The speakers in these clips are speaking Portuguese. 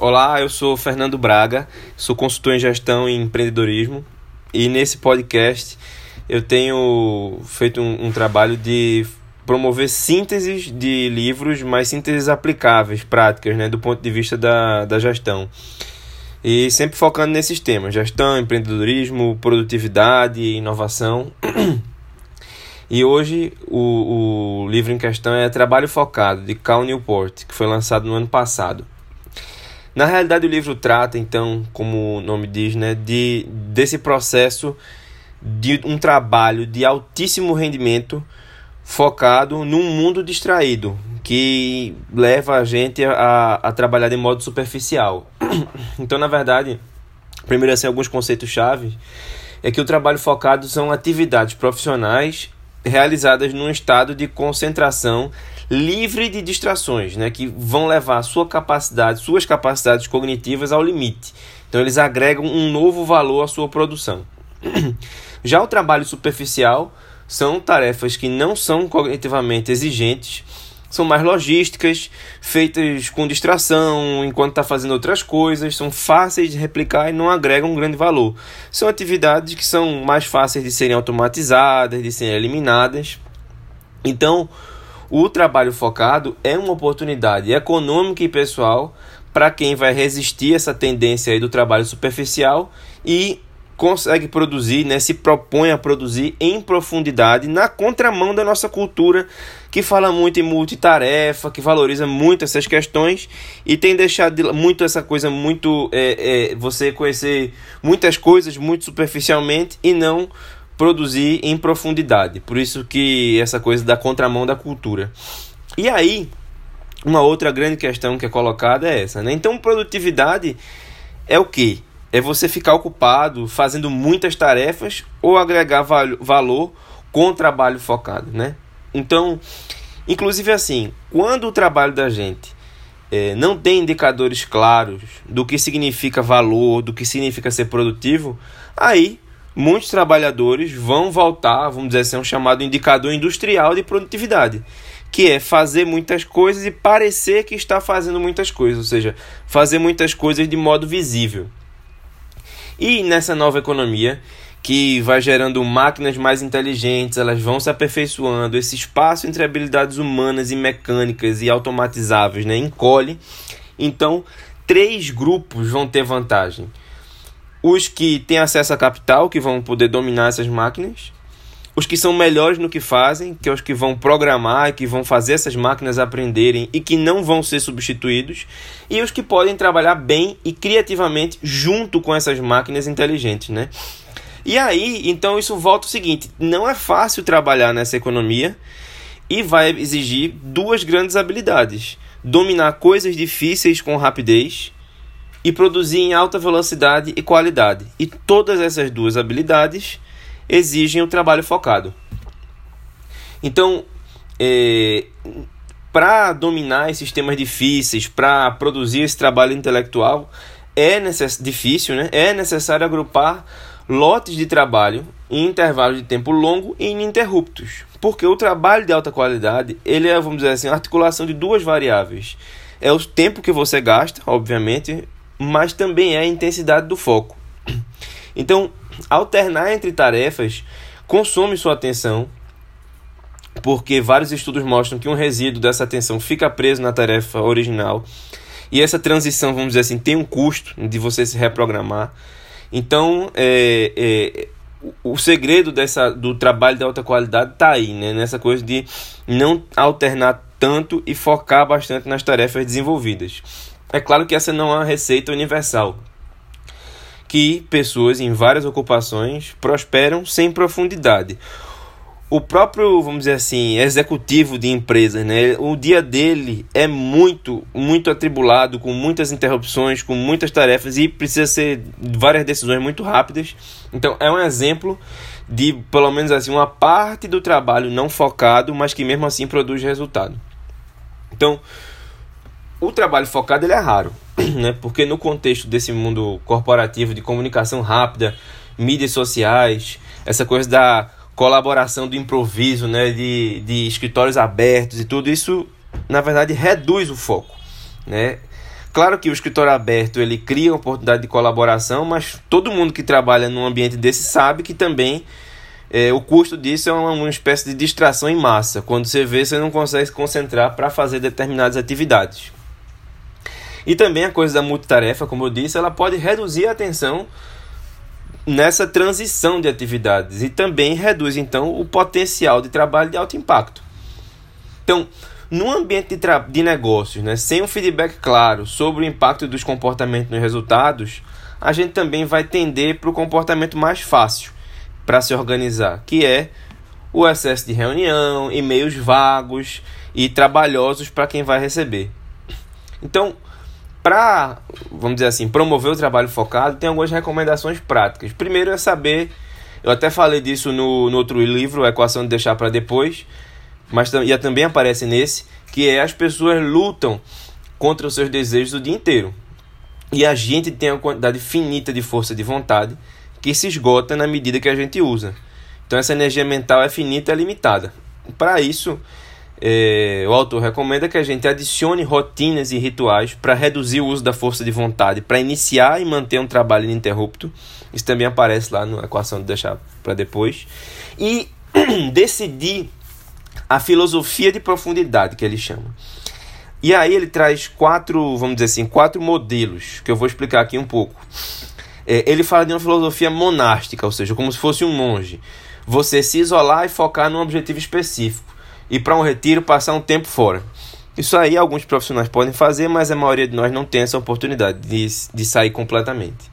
Olá, eu sou Fernando Braga, sou consultor em gestão e empreendedorismo e nesse podcast eu tenho feito um, um trabalho de promover sínteses de livros, mas sínteses aplicáveis, práticas, né, do ponto de vista da, da gestão. E sempre focando nesses temas: gestão, empreendedorismo, produtividade, inovação. E hoje o, o livro em questão é Trabalho Focado, de Cal Newport, que foi lançado no ano passado. Na realidade, o livro trata, então, como o nome diz, né, de, desse processo de um trabalho de altíssimo rendimento focado num mundo distraído, que leva a gente a, a trabalhar de modo superficial. Então, na verdade, primeiro assim, alguns conceitos-chave é que o trabalho focado são atividades profissionais realizadas num estado de concentração livre de distrações, né, que vão levar sua capacidade, suas capacidades cognitivas ao limite. Então eles agregam um novo valor à sua produção. Já o trabalho superficial são tarefas que não são cognitivamente exigentes, são mais logísticas, feitas com distração, enquanto está fazendo outras coisas, são fáceis de replicar e não agregam um grande valor. São atividades que são mais fáceis de serem automatizadas, de serem eliminadas. Então, o trabalho focado é uma oportunidade econômica e pessoal para quem vai resistir essa tendência aí do trabalho superficial e consegue produzir, né, se propõe a produzir em profundidade na contramão da nossa cultura que fala muito em multitarefa, que valoriza muito essas questões e tem deixado muito essa coisa muito é, é, você conhecer muitas coisas muito superficialmente e não produzir em profundidade. Por isso que essa coisa da contramão da cultura. E aí, uma outra grande questão que é colocada é essa, né? Então, produtividade é o que? É você ficar ocupado fazendo muitas tarefas ou agregar val valor com trabalho focado, né? Então, inclusive assim, quando o trabalho da gente é, não tem indicadores claros do que significa valor, do que significa ser produtivo, aí muitos trabalhadores vão voltar, vamos dizer assim, um chamado indicador industrial de produtividade, que é fazer muitas coisas e parecer que está fazendo muitas coisas, ou seja, fazer muitas coisas de modo visível. E nessa nova economia, que vai gerando máquinas mais inteligentes, elas vão se aperfeiçoando, esse espaço entre habilidades humanas e mecânicas e automatizáveis né, encolhe. Então, três grupos vão ter vantagem os que têm acesso a capital, que vão poder dominar essas máquinas, os que são melhores no que fazem, que é os que vão programar, que vão fazer essas máquinas aprenderem e que não vão ser substituídos, e os que podem trabalhar bem e criativamente junto com essas máquinas inteligentes, né? E aí, então isso volta o seguinte, não é fácil trabalhar nessa economia e vai exigir duas grandes habilidades: dominar coisas difíceis com rapidez e produzir em alta velocidade e qualidade. E todas essas duas habilidades exigem o um trabalho focado. Então, é, para dominar esses temas difíceis, para produzir esse trabalho intelectual, é necess... difícil, né? É necessário agrupar lotes de trabalho em intervalos de tempo longo e ininterruptos. Porque o trabalho de alta qualidade, ele é, vamos dizer assim, a articulação de duas variáveis. É o tempo que você gasta, obviamente, mas também é a intensidade do foco. Então, alternar entre tarefas consome sua atenção, porque vários estudos mostram que um resíduo dessa atenção fica preso na tarefa original. E essa transição, vamos dizer assim, tem um custo de você se reprogramar. Então, é, é, o segredo dessa, do trabalho de alta qualidade está aí, né? nessa coisa de não alternar tanto e focar bastante nas tarefas desenvolvidas. É claro que essa não é uma receita universal, que pessoas em várias ocupações prosperam sem profundidade. O próprio, vamos dizer assim, executivo de empresas, né? O dia dele é muito, muito atribulado, com muitas interrupções, com muitas tarefas e precisa ser várias decisões muito rápidas. Então, é um exemplo de, pelo menos assim, uma parte do trabalho não focado, mas que mesmo assim produz resultado. Então, o trabalho focado ele é raro, né? Porque no contexto desse mundo corporativo de comunicação rápida, mídias sociais, essa coisa da colaboração do improviso, né? De, de escritórios abertos e tudo isso, na verdade, reduz o foco, né? Claro que o escritório aberto ele cria oportunidade de colaboração, mas todo mundo que trabalha num ambiente desse sabe que também é, o custo disso é uma, uma, espécie de distração em massa. Quando você vê, você não consegue se concentrar para fazer determinadas atividades. E também a coisa da multitarefa, como eu disse, ela pode reduzir a atenção nessa transição de atividades e também reduz então o potencial de trabalho de alto impacto. Então, no ambiente de, de negócios, né, sem um feedback claro sobre o impacto dos comportamentos nos resultados, a gente também vai tender para o comportamento mais fácil para se organizar, que é o excesso de reunião, e-mails vagos e trabalhosos para quem vai receber. Então, para, vamos dizer assim, promover o trabalho focado, tem algumas recomendações práticas. Primeiro é saber, eu até falei disso no, no outro livro, Equação de Deixar para Depois, mas e também aparece nesse, que é as pessoas lutam contra os seus desejos o dia inteiro. E a gente tem uma quantidade finita de força de vontade que se esgota na medida que a gente usa. Então essa energia mental é finita e é limitada. Para isso, é, o autor recomenda que a gente adicione rotinas e rituais para reduzir o uso da força de vontade, para iniciar e manter um trabalho ininterrupto. Isso também aparece lá na equação de deixar para depois. E decidir a filosofia de profundidade que ele chama. E aí ele traz quatro, vamos dizer assim, quatro modelos que eu vou explicar aqui um pouco. É, ele fala de uma filosofia monástica, ou seja, como se fosse um monge. Você se isolar e focar num objetivo específico ir para um retiro, passar um tempo fora. Isso aí alguns profissionais podem fazer, mas a maioria de nós não tem essa oportunidade de, de sair completamente.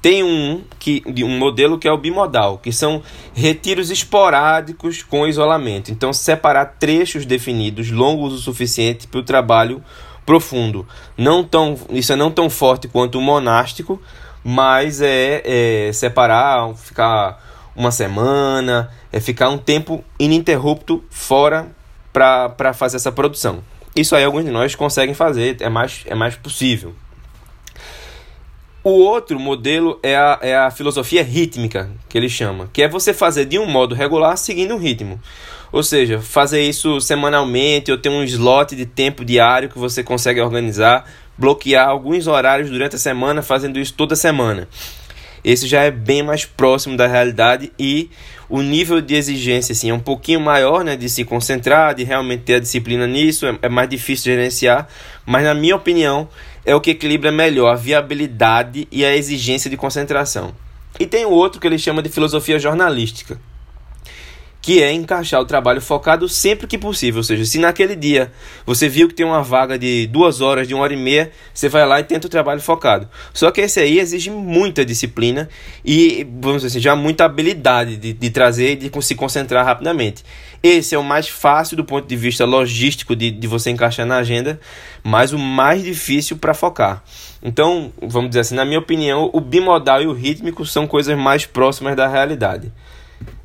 Tem um, que, um modelo que é o bimodal, que são retiros esporádicos com isolamento. Então, separar trechos definidos, longos o suficiente para o trabalho profundo. Não tão, isso é não tão forte quanto o monástico, mas é, é separar, ficar uma semana, é ficar um tempo ininterrupto fora para fazer essa produção. Isso aí alguns de nós conseguem fazer, é mais, é mais possível. O outro modelo é a, é a filosofia rítmica, que ele chama, que é você fazer de um modo regular seguindo um ritmo. Ou seja, fazer isso semanalmente ou ter um slot de tempo diário que você consegue organizar, bloquear alguns horários durante a semana, fazendo isso toda semana. Esse já é bem mais próximo da realidade e o nível de exigência assim, é um pouquinho maior né, de se concentrar, de realmente ter a disciplina nisso, é, é mais difícil gerenciar, mas na minha opinião é o que equilibra melhor a viabilidade e a exigência de concentração. E tem o outro que ele chama de filosofia jornalística, que é encaixar o trabalho focado sempre que possível. Ou seja, se naquele dia você viu que tem uma vaga de duas horas, de uma hora e meia, você vai lá e tenta o trabalho focado. Só que esse aí exige muita disciplina e, vamos dizer assim, já muita habilidade de, de trazer e de se concentrar rapidamente. Esse é o mais fácil do ponto de vista logístico de, de você encaixar na agenda, mas o mais difícil para focar. Então, vamos dizer assim, na minha opinião, o bimodal e o rítmico são coisas mais próximas da realidade.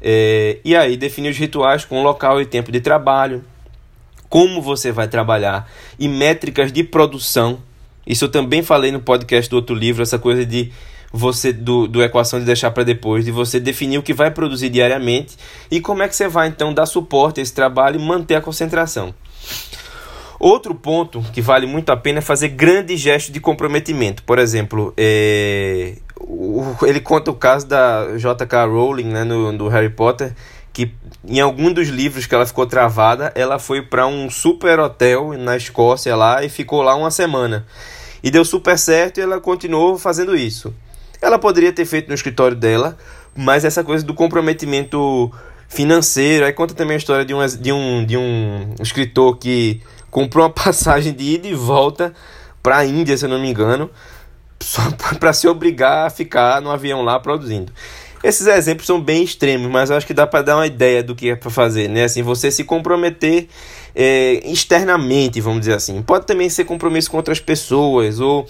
É, e aí definir os rituais com local e tempo de trabalho, como você vai trabalhar e métricas de produção. Isso eu também falei no podcast do outro livro, essa coisa de você do, do equação de deixar para depois, de você definir o que vai produzir diariamente e como é que você vai então dar suporte a esse trabalho e manter a concentração. Outro ponto que vale muito a pena é fazer grandes gestos de comprometimento. Por exemplo, é, ele conta o caso da J.K. Rowling, né, no, do Harry Potter, que em algum dos livros que ela ficou travada, ela foi para um super hotel na Escócia lá e ficou lá uma semana. E deu super certo e ela continuou fazendo isso. Ela poderia ter feito no escritório dela, mas essa coisa do comprometimento financeiro. Aí conta também a história de um, de um, de um escritor que comprou uma passagem de ida e volta para a Índia, se eu não me engano, só para se obrigar a ficar no avião lá produzindo. Esses exemplos são bem extremos, mas eu acho que dá para dar uma ideia do que é para fazer, né? Assim, você se comprometer é, externamente, vamos dizer assim. Pode também ser compromisso com outras pessoas ou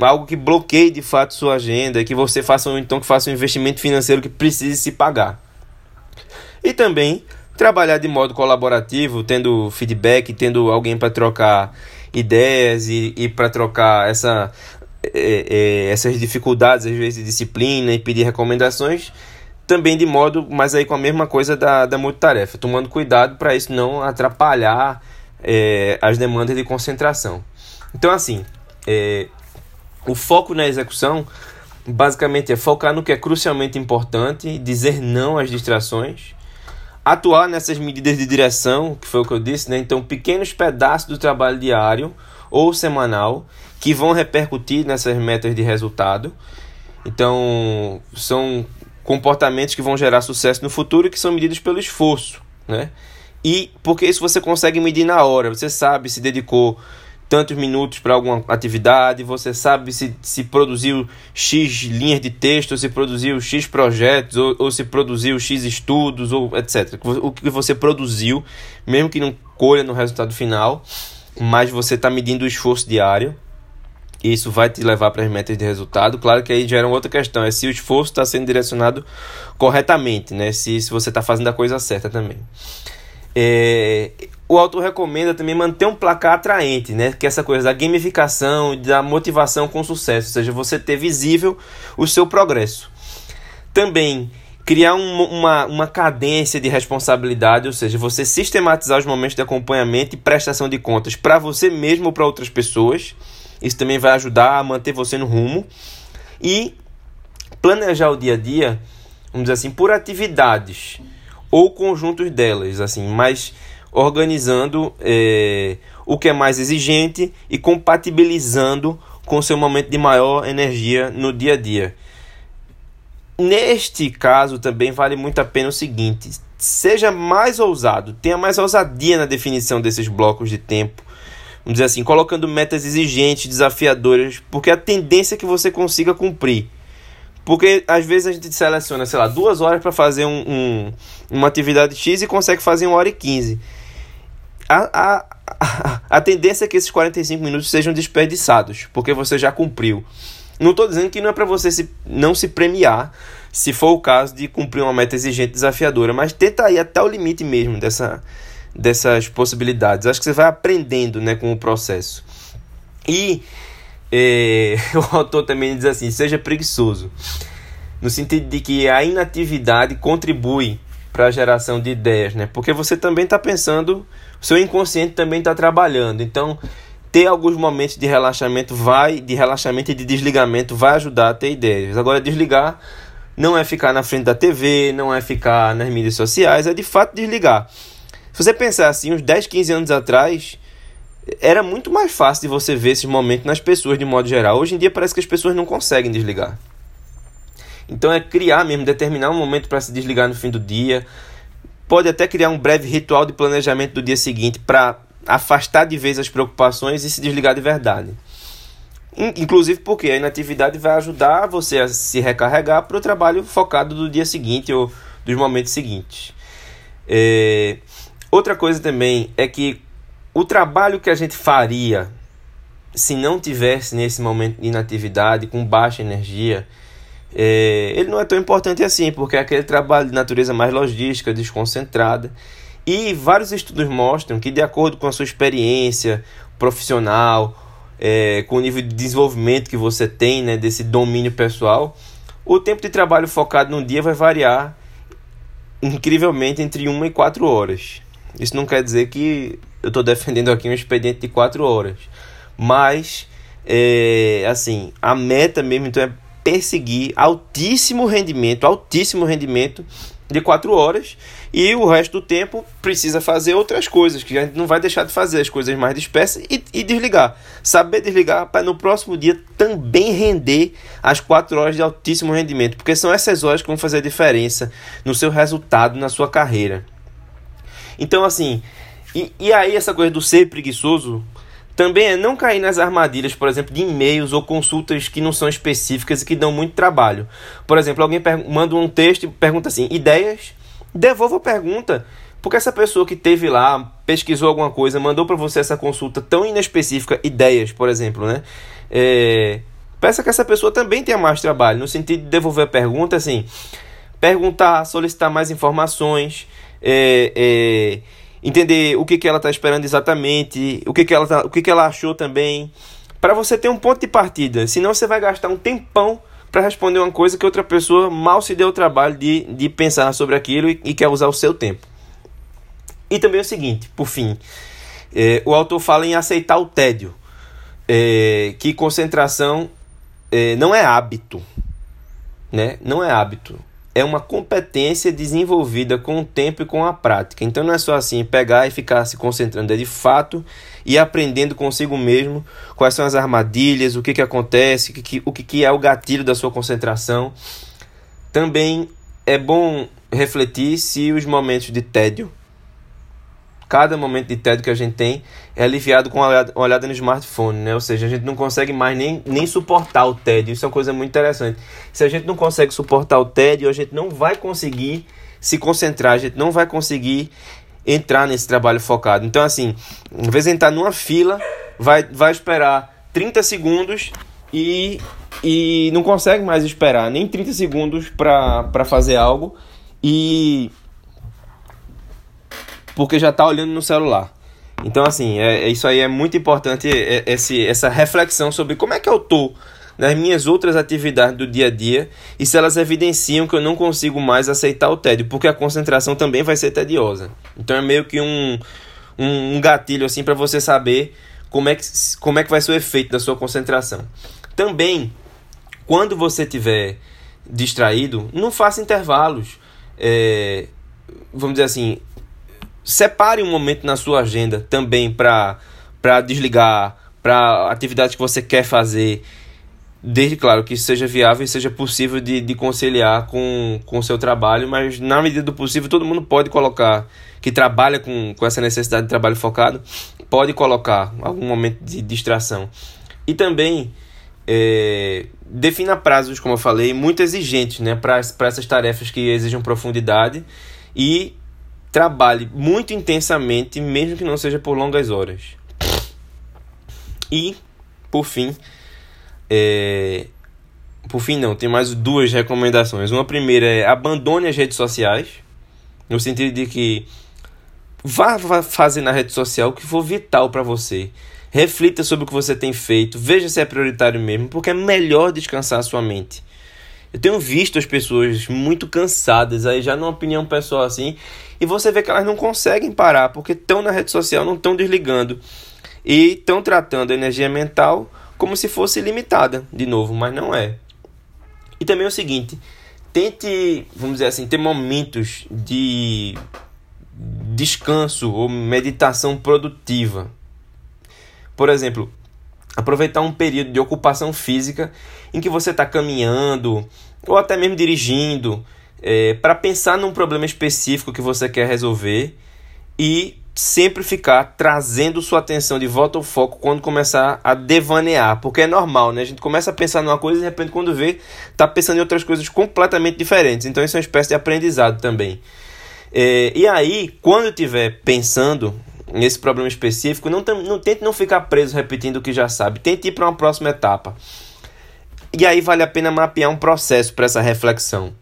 algo que bloqueie de fato sua agenda, que você faça então que faça um investimento financeiro que precise se pagar. E também trabalhar de modo colaborativo, tendo feedback, tendo alguém para trocar ideias e, e para trocar essa é, é, essas dificuldades, às vezes, de disciplina e pedir recomendações, também de modo, mas aí com a mesma coisa da, da multitarefa, tomando cuidado para isso não atrapalhar é, as demandas de concentração. Então, assim, é, o foco na execução basicamente é focar no que é crucialmente importante, dizer não às distrações, atuar nessas medidas de direção, que foi o que eu disse, né? Então, pequenos pedaços do trabalho diário ou semanal que vão repercutir nessas metas de resultado. Então, são comportamentos que vão gerar sucesso no futuro e que são medidos pelo esforço, né? E porque isso você consegue medir na hora, você sabe se dedicou tantos minutos para alguma atividade, você sabe se, se produziu X linhas de texto, se produziu X projetos, ou, ou se produziu X estudos, ou etc. O que você produziu, mesmo que não colha no resultado final, mas você está medindo o esforço diário. Isso vai te levar para as metas de resultado. Claro que aí gera uma outra questão: é se o esforço está sendo direcionado corretamente, né? se, se você está fazendo a coisa certa também. É, o autor recomenda também manter um placar atraente, né? Que é essa coisa da gamificação, da motivação com sucesso, ou seja, você ter visível o seu progresso. Também criar um, uma, uma cadência de responsabilidade, ou seja, você sistematizar os momentos de acompanhamento e prestação de contas para você mesmo ou para outras pessoas. Isso também vai ajudar a manter você no rumo. E planejar o dia a dia, vamos dizer assim, por atividades ou conjuntos delas, assim, mas organizando é, o que é mais exigente e compatibilizando com seu momento de maior energia no dia a dia. Neste caso também vale muito a pena o seguinte: seja mais ousado, tenha mais ousadia na definição desses blocos de tempo. Vamos dizer assim, colocando metas exigentes, desafiadoras, porque a tendência é que você consiga cumprir. Porque às vezes a gente seleciona, sei lá, duas horas para fazer um, um, uma atividade X e consegue fazer uma hora e quinze a, a, a tendência é que esses 45 minutos sejam desperdiçados, porque você já cumpriu. Não estou dizendo que não é para você se, não se premiar, se for o caso de cumprir uma meta exigente desafiadora, mas tenta ir até o limite mesmo dessa, dessas possibilidades. Acho que você vai aprendendo né, com o processo. E é, o autor também diz assim: seja preguiçoso, no sentido de que a inatividade contribui para a geração de ideias, né? Porque você também está pensando, o seu inconsciente também está trabalhando. Então, ter alguns momentos de relaxamento vai, de relaxamento e de desligamento vai ajudar a ter ideias. Agora, desligar não é ficar na frente da TV, não é ficar nas mídias sociais, é de fato desligar. Se você pensar assim, uns 10, 15 anos atrás, era muito mais fácil de você ver esses momentos nas pessoas de modo geral. Hoje em dia parece que as pessoas não conseguem desligar. Então é criar mesmo, determinar um momento para se desligar no fim do dia. Pode até criar um breve ritual de planejamento do dia seguinte para afastar de vez as preocupações e se desligar de verdade. Inclusive porque a inatividade vai ajudar você a se recarregar para o trabalho focado do dia seguinte ou dos momentos seguintes. É... Outra coisa também é que o trabalho que a gente faria se não tivesse nesse momento de inatividade, com baixa energia, é, ele não é tão importante assim, porque é aquele trabalho de natureza mais logística, desconcentrada. E vários estudos mostram que, de acordo com a sua experiência profissional, é, com o nível de desenvolvimento que você tem, né, desse domínio pessoal, o tempo de trabalho focado num dia vai variar incrivelmente entre 1 e 4 horas. Isso não quer dizer que eu estou defendendo aqui um expediente de 4 horas, mas é, assim, a meta mesmo então é perseguir altíssimo rendimento, altíssimo rendimento de 4 horas e o resto do tempo precisa fazer outras coisas que a gente não vai deixar de fazer as coisas mais dispersas e, e desligar. Saber desligar para no próximo dia também render as 4 horas de altíssimo rendimento, porque são essas horas que vão fazer a diferença no seu resultado na sua carreira. Então, assim, e, e aí essa coisa do ser preguiçoso também é não cair nas armadilhas, por exemplo, de e-mails ou consultas que não são específicas e que dão muito trabalho. Por exemplo, alguém manda um texto e pergunta assim: ideias? Devolva a pergunta. Porque essa pessoa que teve lá, pesquisou alguma coisa, mandou para você essa consulta tão inespecífica, ideias, por exemplo, né? É, peça que essa pessoa também tenha mais trabalho, no sentido de devolver a pergunta, assim, perguntar, solicitar mais informações, é, é, entender o que, que ela está esperando exatamente, o que, que, ela, tá, o que, que ela achou também, para você ter um ponto de partida. Senão você vai gastar um tempão para responder uma coisa que outra pessoa mal se deu o trabalho de, de pensar sobre aquilo e, e quer usar o seu tempo. E também o seguinte, por fim, é, o autor fala em aceitar o tédio. é, que concentração é, não é hábito, né? Não é hábito. É uma competência desenvolvida com o tempo e com a prática. Então não é só assim pegar e ficar se concentrando, é de fato e aprendendo consigo mesmo quais são as armadilhas, o que, que acontece, o, que, o que, que é o gatilho da sua concentração. Também é bom refletir se os momentos de tédio cada momento de tédio que a gente tem é aliviado com uma olhada, uma olhada no smartphone, né? Ou seja, a gente não consegue mais nem, nem suportar o tédio. Isso é uma coisa muito interessante. Se a gente não consegue suportar o tédio, a gente não vai conseguir se concentrar, a gente não vai conseguir entrar nesse trabalho focado. Então, assim, em vez de entrar numa fila, vai, vai esperar 30 segundos e, e não consegue mais esperar nem 30 segundos para fazer algo e porque já está olhando no celular. Então, assim, é, é, isso aí é muito importante, é, é, esse, essa reflexão sobre como é que eu tô nas minhas outras atividades do dia a dia e se elas evidenciam que eu não consigo mais aceitar o tédio, porque a concentração também vai ser tediosa. Então, é meio que um, um, um gatilho, assim, para você saber como é, que, como é que vai ser o efeito da sua concentração. Também, quando você estiver distraído, não faça intervalos. É, vamos dizer assim, separe um momento na sua agenda também para desligar, para atividades que você quer fazer, desde, claro, que seja viável e seja possível de, de conciliar com o seu trabalho, mas na medida do possível todo mundo pode colocar, que trabalha com, com essa necessidade de trabalho focado, pode colocar algum momento de distração. E também é, defina prazos, como eu falei, muito exigentes né, para essas tarefas que exigem profundidade e trabalhe muito intensamente, mesmo que não seja por longas horas. E, por fim, é... por fim não, tem mais duas recomendações. Uma primeira é abandone as redes sociais, no sentido de que vá fazer na rede social o que for vital para você. Reflita sobre o que você tem feito, veja se é prioritário mesmo, porque é melhor descansar a sua mente. Eu tenho visto as pessoas muito cansadas aí, já numa opinião pessoal assim, e você vê que elas não conseguem parar, porque estão na rede social, não estão desligando. E estão tratando a energia mental como se fosse limitada, de novo, mas não é. E também é o seguinte, tente, vamos dizer assim, ter momentos de descanso ou meditação produtiva. Por exemplo, aproveitar um período de ocupação física em que você está caminhando ou até mesmo dirigindo é, para pensar num problema específico que você quer resolver e sempre ficar trazendo sua atenção de volta ao foco quando começar a devanear, porque é normal, né? A gente começa a pensar numa coisa e de repente quando vê, tá pensando em outras coisas completamente diferentes. Então isso é uma espécie de aprendizado também. É, e aí, quando estiver pensando nesse problema específico, não, não tente não ficar preso repetindo o que já sabe. Tente ir para uma próxima etapa. E aí vale a pena mapear um processo para essa reflexão.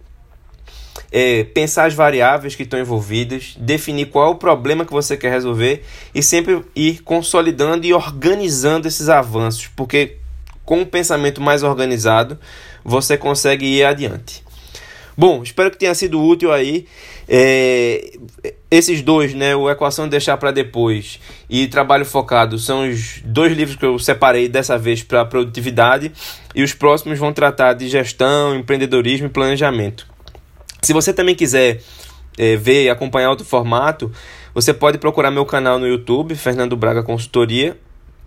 É, pensar as variáveis que estão envolvidas, definir qual é o problema que você quer resolver e sempre ir consolidando e organizando esses avanços, porque com um pensamento mais organizado você consegue ir adiante. Bom, espero que tenha sido útil aí. É, esses dois, né, o Equação de Deixar para Depois e Trabalho Focado, são os dois livros que eu separei dessa vez para produtividade e os próximos vão tratar de gestão, empreendedorismo e planejamento. Se você também quiser é, ver e acompanhar outro formato, você pode procurar meu canal no YouTube, Fernando Braga Consultoria,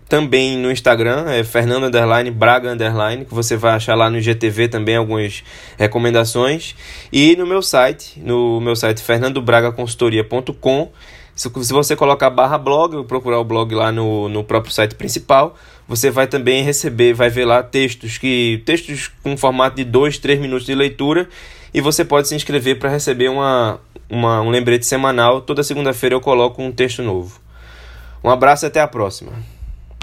também no Instagram, é Fernando Underline, Braga Underline, que você vai achar lá no GTV também algumas recomendações. E no meu site, no meu site fernandobragaconsultoria.com, se, se você colocar barra blog, procurar o blog lá no, no próprio site principal, você vai também receber, vai ver lá textos que textos com formato de 2, 3 minutos de leitura e você pode se inscrever para receber uma, uma, um lembrete semanal. Toda segunda-feira eu coloco um texto novo. Um abraço e até a próxima.